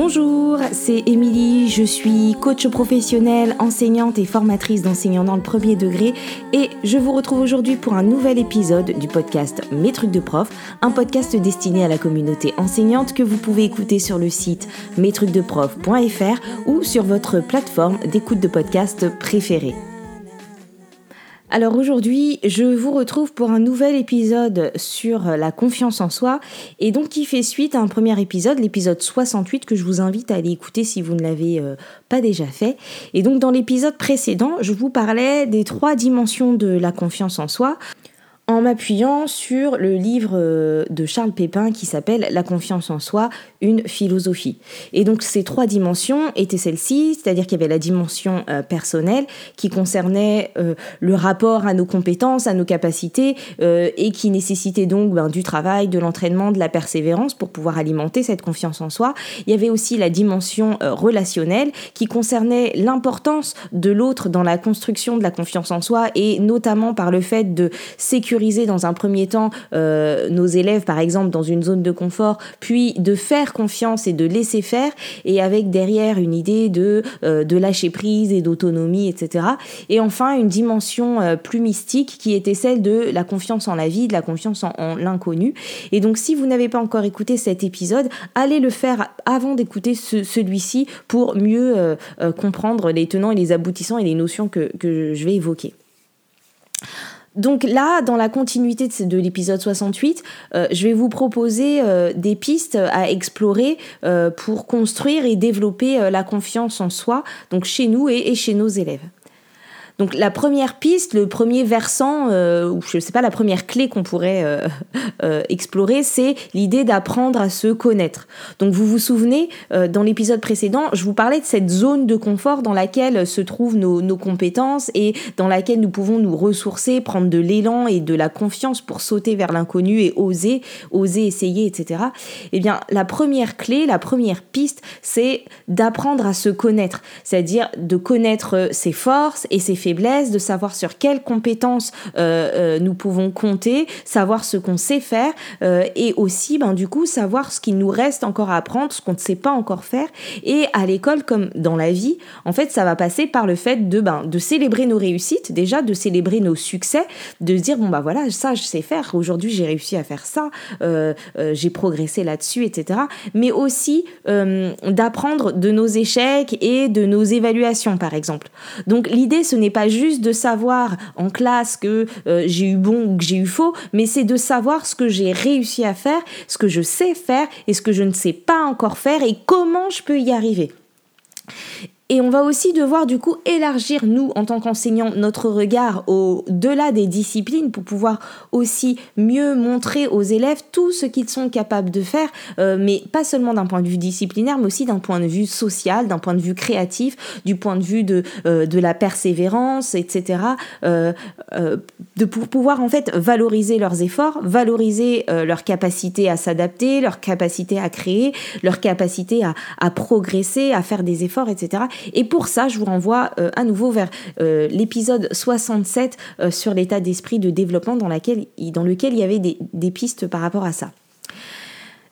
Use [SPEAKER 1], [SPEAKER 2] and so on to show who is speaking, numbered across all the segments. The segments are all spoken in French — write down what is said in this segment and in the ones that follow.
[SPEAKER 1] Bonjour, c'est Émilie, je suis coach professionnelle, enseignante et formatrice d'enseignants dans le premier degré et je vous retrouve aujourd'hui pour un nouvel épisode du podcast Mes trucs de prof, un podcast destiné à la communauté enseignante que vous pouvez écouter sur le site mestrucsdeprof.fr ou sur votre plateforme d'écoute de podcast préférée. Alors aujourd'hui, je vous retrouve pour un nouvel épisode sur la confiance en soi et donc qui fait suite à un premier épisode, l'épisode 68 que je vous invite à aller écouter si vous ne l'avez euh, pas déjà fait. Et donc dans l'épisode précédent, je vous parlais des trois dimensions de la confiance en soi en m'appuyant sur le livre euh, de Charles Pépin qui s'appelle La confiance en soi, une philosophie. Et donc ces trois dimensions étaient celles-ci, c'est-à-dire qu'il y avait la dimension euh, personnelle qui concernait euh, le rapport à nos compétences, à nos capacités et qui nécessitait donc ben, du travail, de l'entraînement, de la persévérance pour pouvoir alimenter cette confiance en soi. Il y avait aussi la dimension relationnelle qui concernait l'importance de l'autre dans la construction de la confiance en soi et notamment par le fait de sécuriser dans un premier temps euh, nos élèves, par exemple, dans une zone de confort, puis de faire confiance et de laisser faire, et avec derrière une idée de, euh, de lâcher prise et d'autonomie, etc. Et enfin, une dimension euh, plus mystique qui était celle de la confiance en la vie, de la confiance en, l'inconnu. Et donc, si vous n'avez pas encore écouté cet épisode, allez le faire avant d'écouter celui-ci pour mieux comprendre les tenants et les aboutissants et les notions que, que je vais évoquer. Donc là, dans la continuité de, l'épisode 68, euh, je vais vous proposer euh, des pistes à explorer euh, pour construire et développer la confiance en soi, donc chez nous et chez nos élèves. Donc la première piste, le premier versant, euh, ou je ne sais pas, la première clé qu'on pourrait euh, euh, explorer, c'est l'idée d'apprendre à se connaître. Donc vous vous souvenez, dans l'épisode précédent, je vous parlais de cette zone de confort dans laquelle se trouvent nos, nos compétences et dans laquelle nous pouvons nous ressourcer, prendre de l'élan et de la confiance pour sauter vers l'inconnu et oser, oser essayer, etc. Eh bien, la première clé, la première piste, c'est d'apprendre à se connaître, c'est-à-dire de connaître ses forces et ses faiblesses de savoir sur quelles compétences euh, euh, nous pouvons compter, savoir ce qu'on sait faire euh, et aussi, ben, du coup, savoir ce qu'il nous reste encore à apprendre, ce qu'on ne sait pas encore faire. Et à l'école, comme dans la vie, en fait, ça va passer par le fait de, ben, de célébrer nos réussites, déjà, de célébrer nos succès, de se dire, bon, bah voilà, ça, je sais faire, aujourd'hui, j'ai réussi à faire ça, j'ai progressé là-dessus, etc. Mais aussi d'apprendre de nos échecs et de nos évaluations, par exemple. Donc, l'idée, ce n'est pas juste de savoir en classe que euh, j'ai eu bon ou que j'ai eu faux, mais c'est de savoir ce que j'ai réussi à faire, ce que je sais faire et ce que je ne sais pas encore faire et comment je peux y arriver. Et on va aussi devoir du coup élargir, nous, en tant qu'enseignants, notre regard au-delà des disciplines pour pouvoir aussi mieux montrer aux élèves tout ce qu'ils sont capables de faire, euh, mais pas seulement d'un point de vue disciplinaire, mais aussi d'un point de vue social, d'un point de vue créatif, du point de vue de, euh, de la persévérance, etc. Euh, de pour pouvoir en fait valoriser leurs efforts, valoriser leur capacité à s'adapter, leur capacité à créer, leur capacité à, à progresser, à faire des efforts, etc. Et pour ça, je vous renvoie euh, à nouveau vers euh, l'épisode 67 euh, sur l'état d'esprit de développement dans, lequel il y avait des pistes par rapport à ça.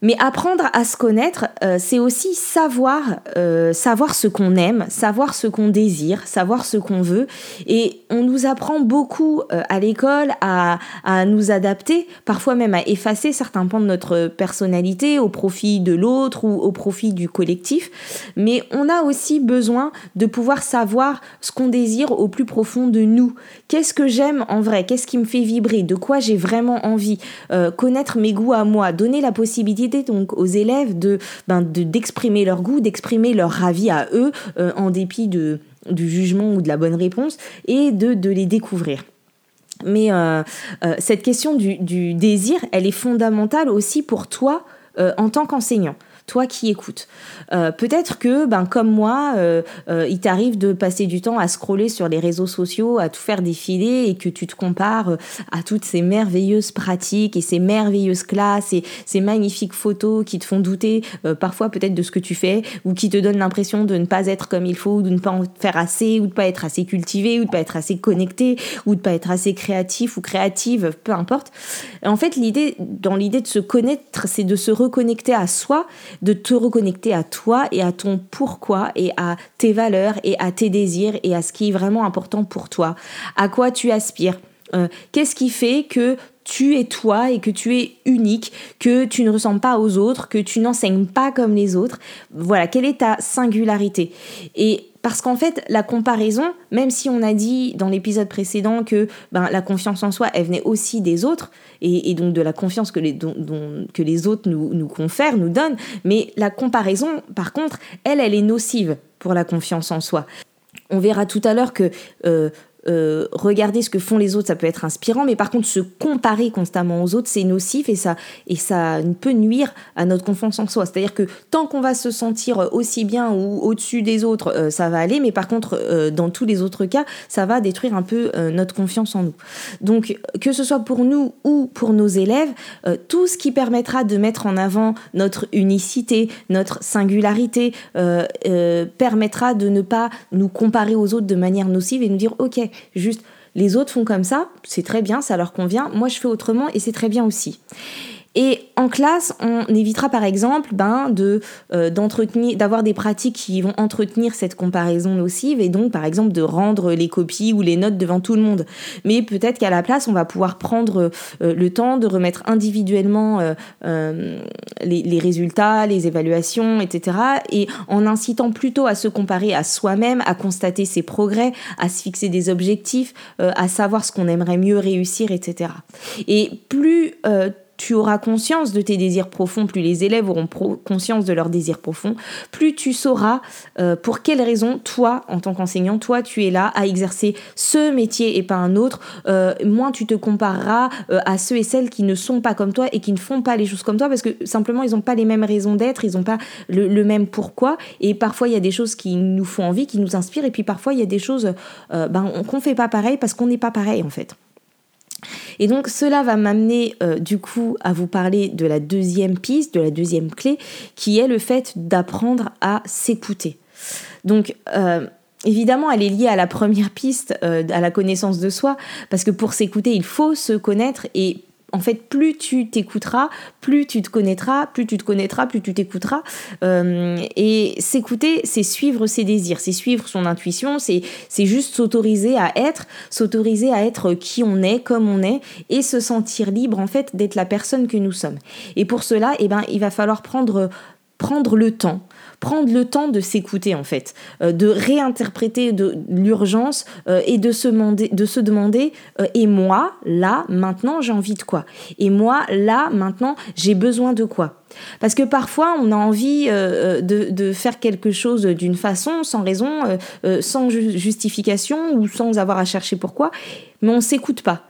[SPEAKER 1] Mais apprendre à se connaître, euh, c'est aussi savoir, euh, savoir ce qu'on aime, savoir ce qu'on désire, savoir ce qu'on veut. Et on nous apprend beaucoup euh, à l'école à, à, nous adapter, parfois même à effacer certains pans de notre personnalité au profit de l'autre ou au profit du collectif. Mais on a aussi besoin de pouvoir savoir ce qu'on désire au plus profond de nous. Qu'est-ce que j'aime en vrai? Qu'est-ce qui me fait vibrer? De quoi j'ai vraiment envie? Connaître mes goûts à moi, donner la possibilité donc aux élèves de ben, d'exprimer leur goût, d'exprimer leur avis à eux euh, en dépit de, du jugement ou de la bonne réponse et de, de les découvrir. Mais euh, euh, cette question du, du, désir, elle est fondamentale aussi pour toi en tant qu'enseignant toi qui écoutes. Euh, peut-être que, ben, comme moi, euh, euh, il t'arrive de passer du temps à scroller sur les réseaux sociaux, à tout faire défiler et que tu te compares à toutes ces merveilleuses pratiques et ces merveilleuses classes et ces magnifiques photos qui te font douter parfois peut-être de ce que tu fais ou qui te donnent l'impression de ne pas être comme il faut ou de ne pas en faire assez ou de pas être assez cultivé ou de pas être assez connecté ou de pas être assez créatif ou créative, peu importe. En fait, l'idée, dans l'idée de se connaître, c'est de se reconnecter à soi, de te reconnecter à toi et à ton pourquoi et à tes valeurs et à tes désirs et à ce qui est vraiment important pour toi, à quoi tu aspires? Euh, qu'est-ce qui fait que tu es toi et que tu es unique, que tu ne ressembles pas aux autres, que tu n'enseignes pas comme les autres? Voilà, quelle est ta singularité? Et parce qu'en fait, la comparaison, même si on a dit dans l'épisode précédent que ben, la confiance en soi, elle venait aussi des autres, et, donc de la confiance que les, autres nous, nous confèrent, nous donnent, mais la comparaison, par contre, elle, elle est nocive pour la confiance en soi. On verra tout à l'heure que euh, euh, regarder ce que font les autres, ça peut être inspirant, mais par contre se comparer constamment aux autres, c'est nocif et ça, et ça peut nuire à notre confiance en soi. C'est-à-dire que tant qu'on va se sentir aussi bien ou au-dessus des autres, euh, ça va aller, mais par contre, euh, dans tous les autres cas, ça va détruire un peu notre confiance en nous. Donc, que ce soit pour nous ou pour nos élèves, tout ce qui permettra de mettre en avant notre unicité, notre singularité, permettra de ne pas nous comparer aux autres de manière nocive et nous dire, ok, Juste, les autres font comme ça, c'est très bien, ça leur convient. Moi, je fais autrement et c'est très bien aussi. Et en classe, on évitera par exemple ben, de euh, d'avoir des pratiques qui vont entretenir cette comparaison nocive et donc par exemple de rendre les copies ou les notes devant tout le monde. Mais peut-être qu'à la place, on va pouvoir prendre euh, le temps de remettre individuellement euh, les, les, résultats, les évaluations, etc. Et en incitant plutôt à se comparer à soi-même, à constater ses progrès, à se fixer des objectifs, à savoir ce qu'on aimerait mieux réussir, etc. Et plus tu auras conscience de tes désirs profonds, plus les élèves auront conscience de leurs désirs profonds, plus tu sauras euh, pour quelles raisons toi, en tant qu'enseignant, toi, tu es là à exercer ce métier et pas un autre. Euh, moins tu te compareras euh, à ceux et celles qui ne sont pas comme toi et qui ne font pas les choses comme toi parce que simplement ils n'ont pas les mêmes raisons d'être, ils n'ont pas le, même pourquoi. Et parfois il y a des choses qui nous font envie, qui nous inspirent, et puis parfois il y a des choses ben, qu'on fait pas pareil parce qu'on n'est pas pareil en fait. Et donc cela va m'amener euh, du coup à vous parler de la deuxième piste, de la deuxième clé, qui est le fait d'apprendre à s'écouter. Donc euh, Évidemment, elle est liée à la première piste, euh, à la connaissance de soi, parce que pour s'écouter, il faut se connaître et en fait, plus tu t'écouteras, plus tu te connaîtras, plus tu te connaîtras, plus tu t'écouteras. Euh, et s'écouter, c'est suivre ses désirs, c'est suivre son intuition, c'est juste s'autoriser à être, s'autoriser à être qui on est, comme on est, et se sentir libre en fait d'être la personne que nous sommes. Et pour cela, eh ben, il va falloir prendre prendre le temps prendre le temps de s'écouter en fait, euh, de réinterpréter de l'urgence euh, et de se demander, euh, et moi là maintenant j'ai envie de quoi? Et moi là maintenant j'ai besoin de quoi? Parce que parfois, on a envie de, de, faire quelque chose d'une façon, sans raison, sans justification ou sans avoir à chercher pourquoi, mais on s'écoute pas.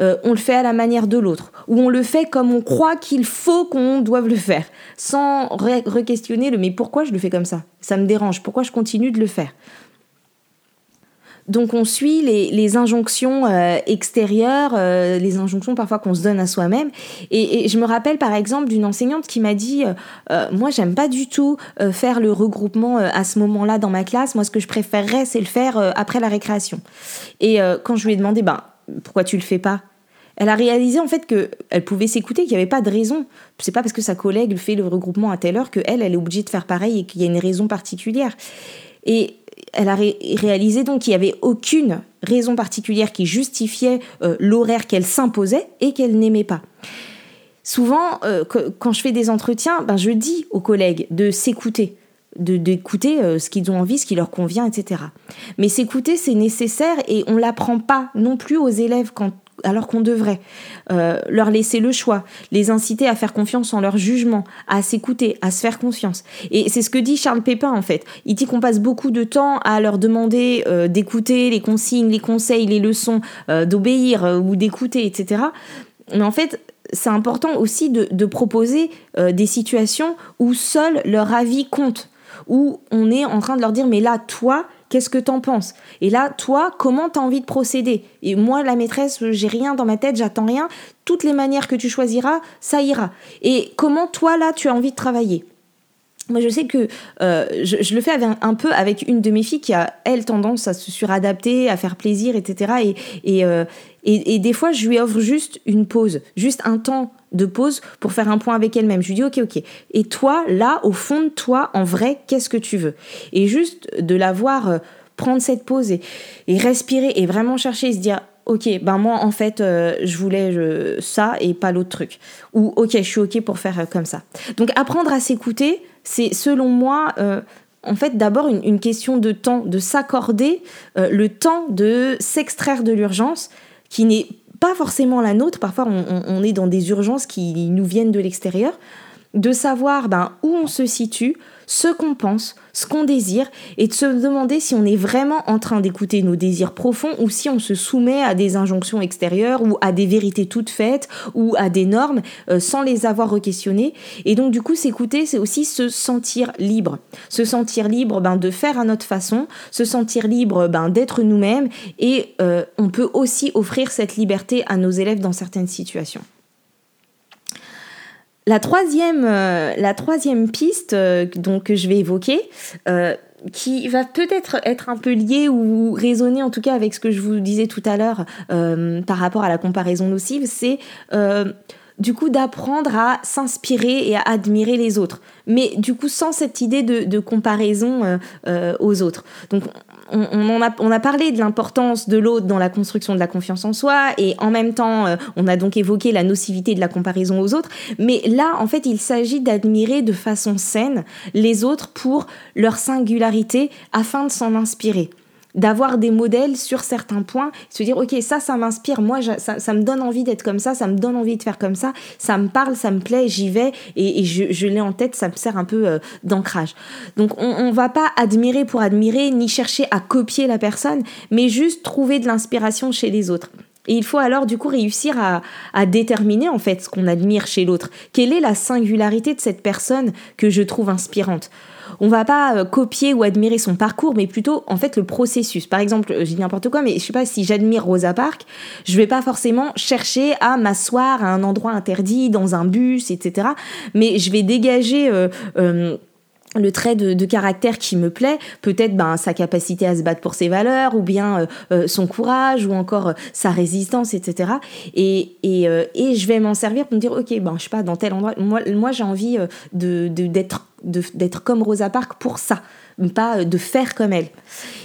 [SPEAKER 1] Euh, on le fait à la manière de l'autre, ou on le fait comme on croit qu'il faut qu'on doive le faire, sans re-questionner le mais pourquoi je le fais comme ça? Ça me dérange, pourquoi je continue de le faire? Donc on suit les, injonctions euh, extérieures, euh, les injonctions parfois qu'on se donne à soi-même. Et, je me rappelle par exemple d'une enseignante qui m'a dit, moi j'aime pas du tout faire le regroupement à ce moment-là dans ma classe. Moi ce que je préférerais c'est le faire après la récréation. Et quand je lui ai demandé, ben pourquoi tu le fais pas? Elle a réalisé en fait qu'elle pouvait s'écouter, qu'il n'y avait pas de raison. C'est pas parce que sa collègue fait le regroupement à telle heure qu'elle, elle est obligée de faire pareil et qu'il y a une raison particulière. Et elle a réalisé donc qu'il n'y avait aucune raison particulière qui justifiait euh, l'horaire qu'elle s'imposait et qu'elle n'aimait pas. Souvent, euh, quand je fais des entretiens, ben, je dis aux collègues de s'écouter d'écouter euh, ce qu'ils ont envie, ce qui leur convient, etc. Mais s'écouter, c'est nécessaire et on l'apprend pas non plus aux élèves quand, alors qu'on devrait euh, leur laisser le choix, les inciter à faire confiance en leur jugement, à s'écouter, à se faire confiance. Et c'est ce que dit Charles Pépin en fait. Il dit qu'on passe beaucoup de temps à leur demander euh, d'écouter les consignes, les conseils, les leçons, d'obéir ou d'écouter, etc. Mais en fait, c'est important aussi de, de proposer des situations où seul leur avis compte où on est en train de leur dire mais là toi qu'est-ce que t'en penses? Et là, toi, comment t'as envie de procéder? Et moi, la maîtresse, j'ai rien dans ma tête, j'attends rien. Toutes les manières que tu choisiras, ça ira. Et comment toi, là, tu as envie de travailler? Moi, je sais que euh, je, le fais un peu avec une de mes filles qui a, elle, tendance à se suradapter, à faire plaisir, etc. Euh, et, des fois, je lui offre juste une pause, juste un temps de pause pour faire un point avec elle-même. Je lui dis, ok, ok. Et toi, là, au fond de toi, en vrai, qu'est-ce que tu veux? Et juste de la voir euh, prendre cette pause et, respirer et vraiment chercher et se dire, ok, ben moi en fait euh, je voulais ça et pas l'autre truc. Ou ok, je suis ok pour faire euh, comme ça. Donc apprendre à s'écouter, c'est selon moi euh, en fait d'abord une, question de temps, de s'accorder le temps de s'extraire de l'urgence qui n'est pas forcément la nôtre. Parfois on, est dans des urgences qui nous viennent de l'extérieur. De savoir ben, où on se situe, ce qu'on pense, ce qu'on désire, et de se demander si on est vraiment en train d'écouter nos désirs profonds ou si on se soumet à des injonctions extérieures ou à des vérités toutes faites ou à des normes euh, sans les avoir re-questionnées. Et donc du coup, s'écouter, c'est aussi se sentir libre. Se sentir libre ben, de faire à notre façon, se sentir libre ben, d'être nous-mêmes, et euh, on peut aussi offrir cette liberté à nos élèves dans certaines situations. La troisième, euh, la troisième piste euh, que je vais évoquer, euh, qui va peut-être être un peu liée ou résonner en tout cas avec ce que je vous disais tout à l'heure par rapport à la comparaison nocive, c'est du coup d'apprendre à s'inspirer et à admirer les autres. Mais du coup sans cette idée de, comparaison aux autres. On, a, parlé de l'importance de l'autre dans la construction de la confiance en soi et en même temps, euh, on a donc évoqué la nocivité de la comparaison aux autres. Mais là, en fait, il s'agit d'admirer de façon saine les autres pour leur singularité afin de s'en inspirer d'avoir des modèles sur certains points, se dire ok ça ça m'inspire, moi ça, me donne envie d'être comme ça, ça me donne envie de faire comme ça, ça me parle, ça me plaît, j'y vais et, je, l'ai en tête, ça me sert un peu euh, d'ancrage. Donc on, ne va pas admirer pour admirer ni chercher à copier la personne, mais juste trouver de l'inspiration chez les autres. Et il faut alors du coup réussir à, à déterminer en fait ce qu'on admire chez l'autre. Quelle est la singularité de cette personne que je trouve inspirante? On va pas euh, copier ou admirer son parcours, mais plutôt en fait le processus. Par exemple, je dis n'importe quoi, mais je sais pas si j'admire Rosa Parks, je vais pas forcément chercher à m'asseoir à un endroit interdit, dans un bus, etc. Mais je vais dégager euh, euh, le trait de, caractère qui me plaît, peut-être ben, sa capacité à se battre pour ses valeurs, ou bien son courage, ou encore sa résistance, etc. Et, et, et je vais m'en servir pour me dire, ok, ben, je sais pas, dans tel endroit, moi, moi j'ai envie de, d'être d'être comme Rosa Parks pour ça, pas de faire comme elle.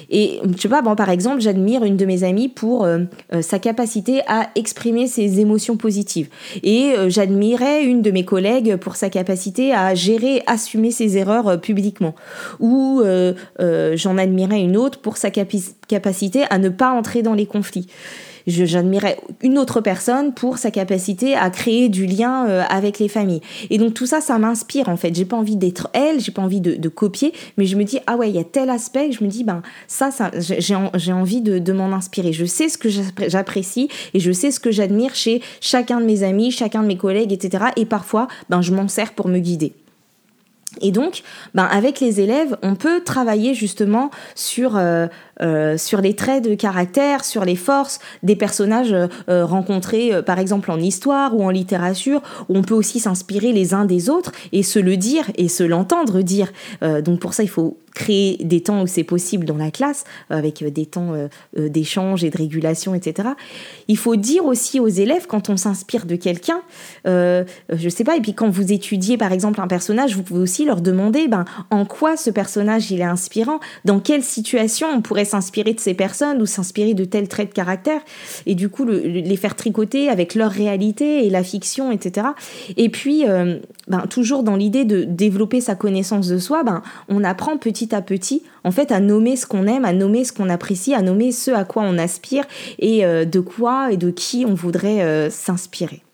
[SPEAKER 1] Et je sais pas, bon, par exemple, j'admire une de mes amies pour euh, euh, sa capacité à exprimer ses émotions positives. Et euh, j'admirais une de mes collègues pour sa capacité à gérer, assumer ses erreurs publiquement. Ou j'en admirais une autre pour sa capacité à ne pas entrer dans les conflits j'admirais une autre personne pour sa capacité à créer du lien euh, avec les familles. Et donc tout ça, ça m'inspire en fait. J'ai pas envie d'être elle, j'ai pas envie de, copier, mais je me dis ah ouais, il y a tel aspect. Je me dis ben ça, ça j'ai envie de, de m'en inspirer. Je sais ce que j'apprécie et je sais ce que j'admire chez chacun de mes amis, chacun de mes collègues, etc. Et parfois, ben je m'en sers pour me guider. Et donc, ben avec les élèves, on peut travailler justement sur euh, euh, sur les traits de caractère, sur les forces des personnages euh, rencontrés, par exemple en histoire ou en littérature, où on peut aussi s'inspirer les uns des autres et se le dire et se l'entendre dire. donc pour ça, il faut créer des temps où c'est possible dans la classe, avec des temps d'échange et de régulation, etc. Il faut dire aussi aux élèves quand on s'inspire de quelqu'un, je sais pas, et puis quand vous étudiez par exemple un personnage, vous pouvez aussi leur demander ben, en quoi ce personnage il est inspirant, dans quelle situation on pourrait s'inspirer de ces personnes ou s'inspirer de tels traits de caractère, et du coup les faire tricoter avec leur réalité et la fiction, etc. Et puis, euh, ben, toujours dans l'idée de développer sa connaissance de soi, ben, on apprend petit à petit en fait à nommer ce qu'on aime, à nommer ce qu'on apprécie, à nommer ce à quoi on aspire et euh, de quoi et de qui on voudrait euh, s'inspirer.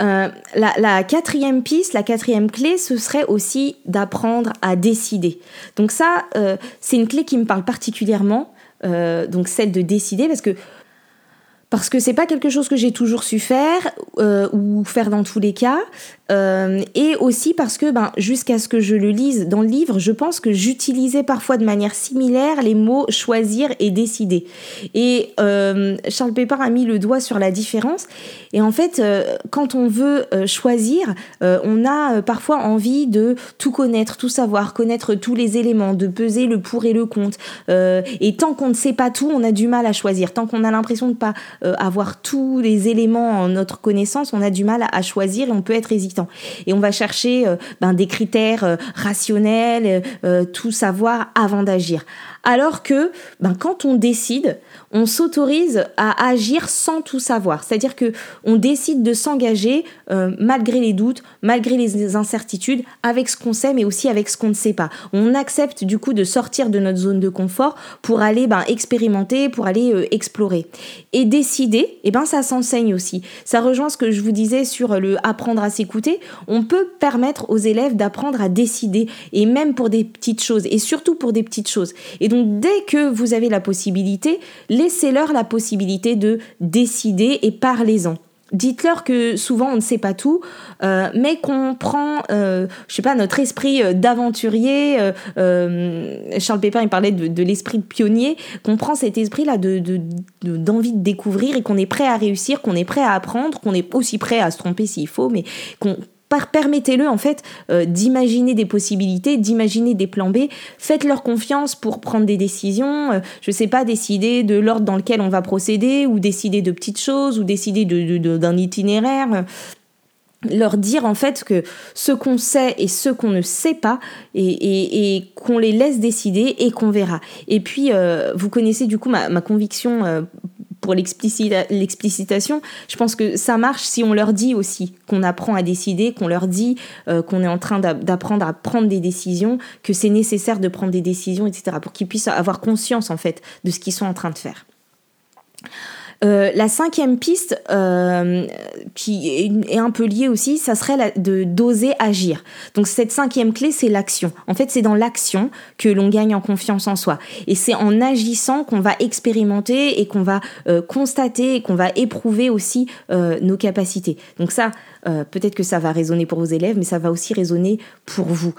[SPEAKER 1] Euh, la, quatrième piste, la quatrième clé, ce serait aussi d'apprendre à décider. Donc ça, euh, c'est une clé qui me parle particulièrement, euh, donc celle de décider, parce que parce que c'est pas quelque chose que j'ai toujours su faire euh, ou faire dans tous les cas euh, et aussi parce que ben, jusqu'à ce que je le lise dans le livre, je pense que j'utilisais parfois de manière similaire les mots choisir et décider. Et euh, Charles Pépin a mis le doigt sur la différence. Et en fait, quand on veut choisir, on a parfois envie de tout connaître, tout savoir, connaître tous les éléments, de peser le pour et le contre. et tant qu'on ne sait pas tout, on a du mal à choisir. Tant qu'on a l'impression de ne pas avoir tous les éléments en notre connaissance, on a du mal à choisir et on peut être hésitant. Et on va chercher euh, ben, des critères euh, rationnels, euh, tout savoir avant d'agir. Alors que ben, quand on décide, on s'autorise à agir sans tout savoir. C'est-à-dire que on décide de s'engager malgré les doutes, malgré les incertitudes, avec ce qu'on sait, mais aussi avec ce qu'on ne sait pas. On accepte du coup de sortir de notre zone de confort pour aller ben, expérimenter, pour aller explorer. Et décider, eh ben, ça s'enseigne aussi. Ça rejoint ce que je vous disais sur le apprendre à s'écouter on peut permettre aux élèves d'apprendre à décider, et même pour des petites choses, et surtout pour des petites choses. Et donc, dès que vous avez la possibilité, laissez-leur la possibilité de décider et parlez-en. Dites-leur que souvent on ne sait pas tout, euh, mais qu'on prend, euh, je sais pas, notre esprit euh, d'aventurier. Charles Pépin il parlait de, l'esprit de pionnier, qu'on prend cet esprit-là de, d'envie de, découvrir et qu'on est prêt à réussir, qu'on est prêt à apprendre, qu'on est aussi prêt à se tromper s'il faut, mais qu'on Permettez-le en fait d'imaginer des possibilités, d'imaginer des plans B. Faites-leur confiance pour prendre des décisions. Je je sais pas, décider de l'ordre dans lequel on va procéder, ou décider de petites choses, ou décider d'un itinéraire leur dire en fait que ce qu'on sait et ce qu'on ne sait pas et, qu'on les laisse décider et qu'on verra. Et puis euh, vous connaissez du coup ma, conviction euh, l'explicitation. Je pense que ça marche si on leur dit aussi qu'on apprend à décider, qu'on leur dit euh, qu'on est en train d'apprendre à prendre des décisions, que c'est nécessaire de prendre des décisions, etc. Pour qu'ils puissent avoir conscience en fait de ce qu'ils sont en train de faire. Euh, la cinquième piste, euh, qui est un peu liée aussi, ça serait de d'oser agir. Donc cette cinquième clé, c'est l'action. En fait, c'est dans l'action que l'on gagne en confiance en soi. Et c'est en agissant qu'on va expérimenter et qu'on va euh, constater et qu'on va éprouver aussi nos capacités. Donc ça, peut-être que ça va résonner pour vos élèves, mais ça va aussi résonner pour vous.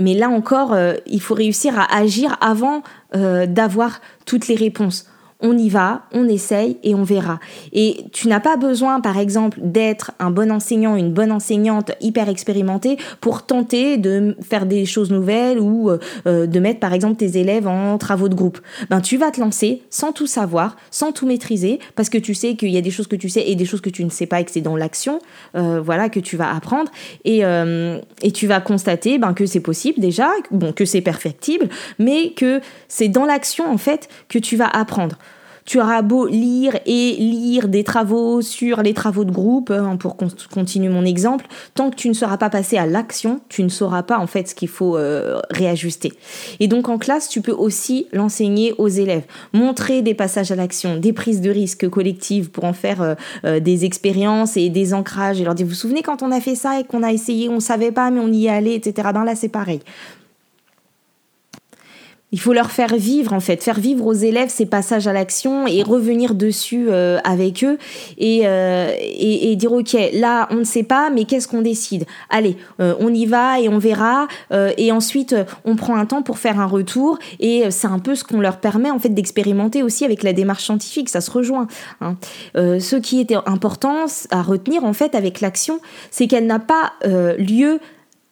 [SPEAKER 1] Mais là encore, il faut réussir à agir avant d'avoir toutes les réponses on y va, on essaye et on verra. Et tu n'as pas besoin, par exemple, d'être un bon enseignant, une bonne enseignante hyper expérimentée pour tenter de faire des choses nouvelles ou euh, euh, de mettre, par exemple, tes élèves en travaux de groupe. Ben, tu vas te lancer sans tout savoir, sans tout maîtriser, parce que tu sais qu'il y a des choses que tu sais et des choses que tu ne sais pas et que c'est dans l'action, euh, voilà, que tu vas apprendre. Et, et tu vas constater ben, que c'est possible déjà, bon, que c'est perfectible, mais que c'est dans l'action, en fait, que tu vas apprendre. Tu auras beau lire et lire des travaux sur les travaux de groupe, hein, pour continuer mon exemple, tant que tu ne seras pas passé à l'action, tu ne sauras pas en fait ce qu'il faut euh, réajuster. Et donc en classe, tu peux aussi l'enseigner aux élèves, montrer des passages à l'action, des prises de risques collectives pour en faire euh, euh, des expériences et des ancrages et leur dire vous vous souvenez quand on a fait ça et qu'on a essayé, on savait pas mais on y est allé, etc. Ben là c'est pareil. Il faut leur faire vivre en fait, faire vivre aux élèves ces passages à l'action et revenir dessus euh, avec eux euh, et, et, dire ok là on ne sait pas mais qu'est-ce qu'on décide? Allez euh, on y va et on verra et ensuite on prend un temps pour faire un retour et c'est un peu ce qu'on leur permet en fait d'expérimenter aussi avec la démarche scientifique ça se rejoint. Hein. ce qui était important à retenir en fait avec l'action c'est qu'elle n'a pas lieu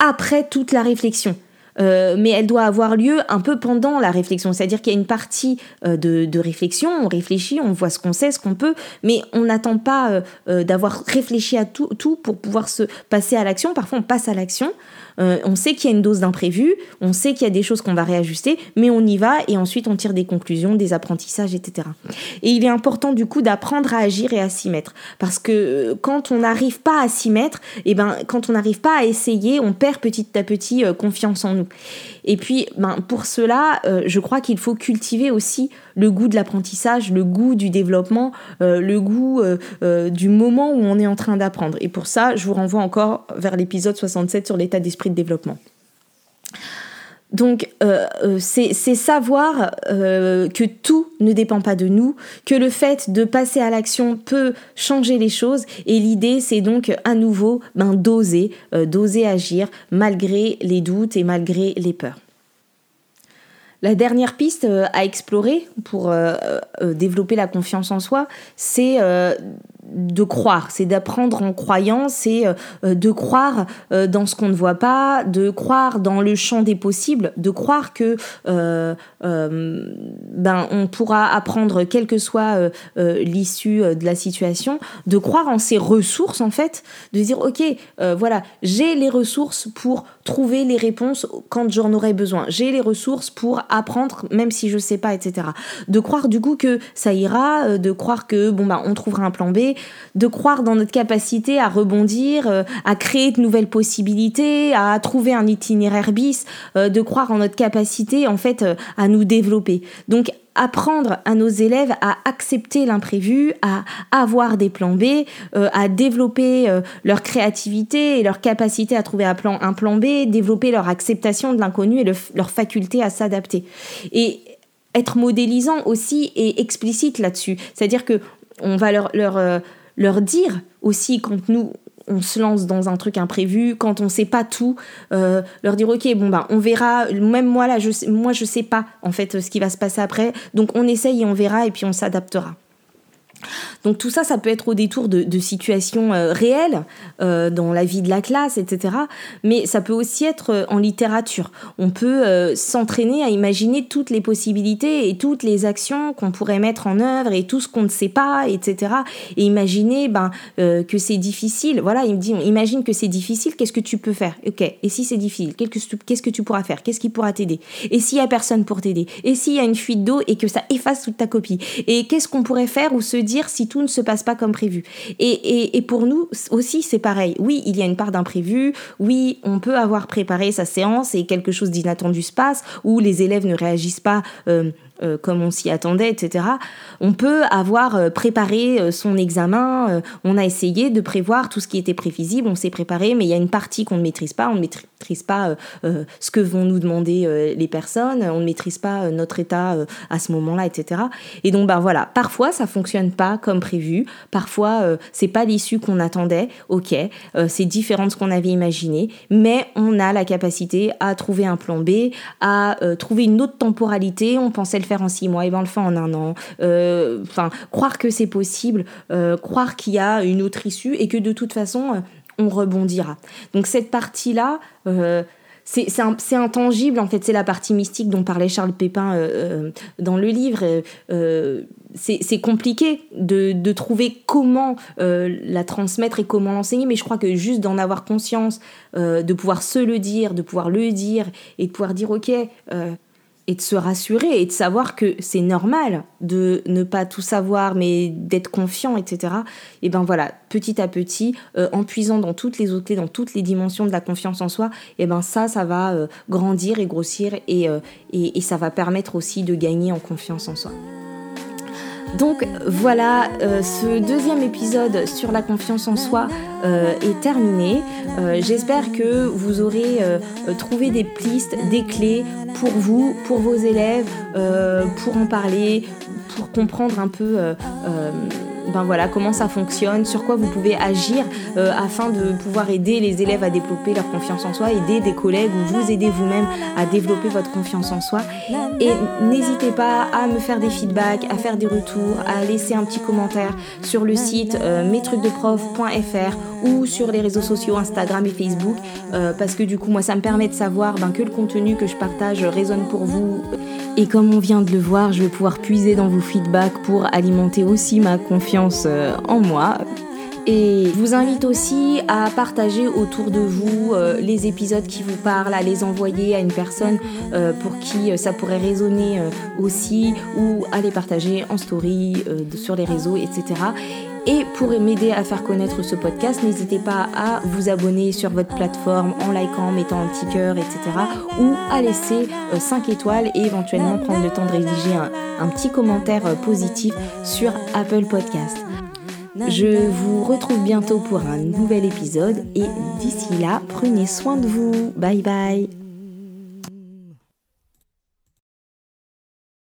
[SPEAKER 1] après toute la réflexion. Euh, mais elle doit avoir lieu un peu pendant la réflexion. C'est-à-dire qu'il y a une partie euh, de, réflexion, on réfléchit, on voit ce qu'on sait, ce qu'on peut, mais on n'attend pas euh, d'avoir réfléchi à tout, tout pour pouvoir se passer à l'action. Parfois, on passe à l'action, euh, on sait qu'il y a une dose d'imprévu, on sait qu'il y a des choses qu'on va réajuster, mais on y va et ensuite on tire des conclusions, des apprentissages, etc. Et il est important du coup d'apprendre à agir et à s'y mettre. Parce que euh, quand on n'arrive pas à s'y mettre, et eh ben, quand on n'arrive pas à essayer, on perd petit à petit euh, confiance en nous. Et puis, ben, pour cela, je crois qu'il faut cultiver aussi le goût de l'apprentissage, le goût du développement, le goût du moment où on est en train d'apprendre. Et pour ça, je vous renvoie encore vers l'épisode 67 sur l'état d'esprit de développement. Donc, euh, euh, c'est savoir euh, que tout ne dépend pas de nous, que le fait de passer à l'action peut changer les choses. Et l'idée, c'est donc à nouveau ben, d'oser agir malgré les doutes et malgré les peurs. La dernière piste à explorer pour développer la confiance en soi, c'est de croire, c'est d'apprendre en croyant, c'est euh, euh, de croire euh, dans ce qu'on ne voit pas, de croire dans le champ des possibles, de croire que ben on pourra apprendre quelle que soit l'issue de la situation, de croire en ses ressources en fait, de dire ok voilà j'ai les ressources pour trouver les réponses quand j'en aurai besoin, j'ai les ressources pour apprendre même si je sais pas etc. De croire du coup que ça ira, de croire que bon bah on trouvera un plan B, de croire dans notre capacité à rebondir, euh, à créer de nouvelles possibilités, à trouver un itinéraire bis, euh, de croire en notre capacité en fait euh, à nous développer. Donc apprendre à nos élèves à accepter l'imprévu, à avoir des plans B, à développer leur créativité et leur capacité à trouver un plan, un plan B, développer leur acceptation de l'inconnu et leur faculté à s'adapter. Et être modélisant aussi et explicite là-dessus. C'est-à-dire que on va leur, leur dire aussi quand nous on se lance dans un truc imprévu, quand on sait pas tout, euh, leur dire ok bon bah on verra, même moi là je moi je sais pas en fait ce qui va se passer après, donc on essaye et on verra et puis on s'adaptera. Donc tout ça, ça peut être au détour de, situations euh, réelles euh, dans la vie de la classe, etc. Mais ça peut aussi être euh, en littérature. On peut s'entraîner à imaginer toutes les possibilités et toutes les actions qu'on pourrait mettre en œuvre et tout ce qu'on ne sait pas, etc. Et imaginer ben, que c'est difficile. Voilà, il me dit, imagine que c'est difficile, qu'est-ce que tu peux faire? Ok, et si c'est difficile, qu'est-ce que tu pourras faire? Qu'est-ce qui pourra t'aider? Et s'il y a personne pour t'aider? Et s'il y a une fuite d'eau et que ça efface toute ta copie? Et qu'est-ce qu'on pourrait faire ou se dire si tout ne se passe pas comme prévu. Et, et, pour nous aussi, c'est pareil. Oui, il y a une part d'imprévu. Oui, on peut avoir préparé sa séance et quelque chose d'inattendu se passe, ou les élèves ne réagissent pas euh, euh, comme on s'y attendait, etc. On peut avoir euh, préparé euh, son examen, on a essayé de prévoir tout ce qui était prévisible, on s'est préparé, mais il y a une partie qu'on ne maîtrise pas, on ne maîtrise pas ce que vont nous demander les personnes, on ne maîtrise pas notre état à ce moment-là, etc. Et donc, ben voilà, parfois ça fonctionne pas comme prévu, parfois c'est pas l'issue qu'on attendait, ok, c'est différent de ce qu'on avait imaginé, mais on a la capacité à trouver un plan B, à trouver une autre temporalité, on pensait le faire en six mois, et ben on le fait en un an. Euh, enfin, croire que c'est possible, euh, croire qu'il y a une autre issue et que de toute façon, euh, on rebondira. Donc cette partie-là, c'est intangible, en fait, c'est la partie mystique dont parlait Charles Pépin dans le livre. c'est compliqué de, trouver comment la transmettre et comment l'enseigner, mais je crois que juste d'en avoir conscience, de pouvoir se le dire, de pouvoir le dire et de pouvoir dire, ok, et de se rassurer et de savoir que c'est normal de ne pas tout savoir mais d'être confiant etc et ben voilà petit à petit euh, en puisant dans toutes les autres clés dans toutes les dimensions de la confiance en soi et ben ça ça va euh, grandir et grossir euh, et, et ça va permettre aussi de gagner en confiance en soi donc voilà, euh, ce deuxième épisode sur la confiance en soi euh, est terminé. Euh, j'espère que vous aurez trouvé des pistes, des clés pour vous, pour vos élèves, pour en parler, pour comprendre un peu ben voilà, comment ça fonctionne, sur quoi vous pouvez agir euh, afin de pouvoir aider les élèves à développer leur confiance en soi, aider des collègues ou vous aider vous-même à développer votre confiance en soi. Et n'hésitez pas à me faire des feedbacks, à faire des retours, à laisser un petit commentaire sur le site euh, ou sur les réseaux sociaux Instagram et Facebook euh, parce que du coup moi ça me permet de savoir ben, que le contenu que je partage résonne pour vous et comme on vient de le voir je vais pouvoir puiser dans vos feedbacks pour alimenter aussi ma confiance euh, en moi et je vous invite aussi à partager autour de vous euh, les épisodes qui vous parlent, à les envoyer à une personne pour qui ça pourrait résonner aussi, ou à les partager en story, sur les réseaux, etc. Et pour m'aider à faire connaître ce podcast, n'hésitez pas à vous abonner sur votre plateforme en likant, en mettant un petit cœur, etc. Ou à laisser 5 euh, étoiles et éventuellement prendre le temps de rédiger un, petit commentaire euh, positif sur Apple Podcast. Je vous retrouve bientôt pour un nouvel épisode et d'ici là, prenez soin de vous. Bye bye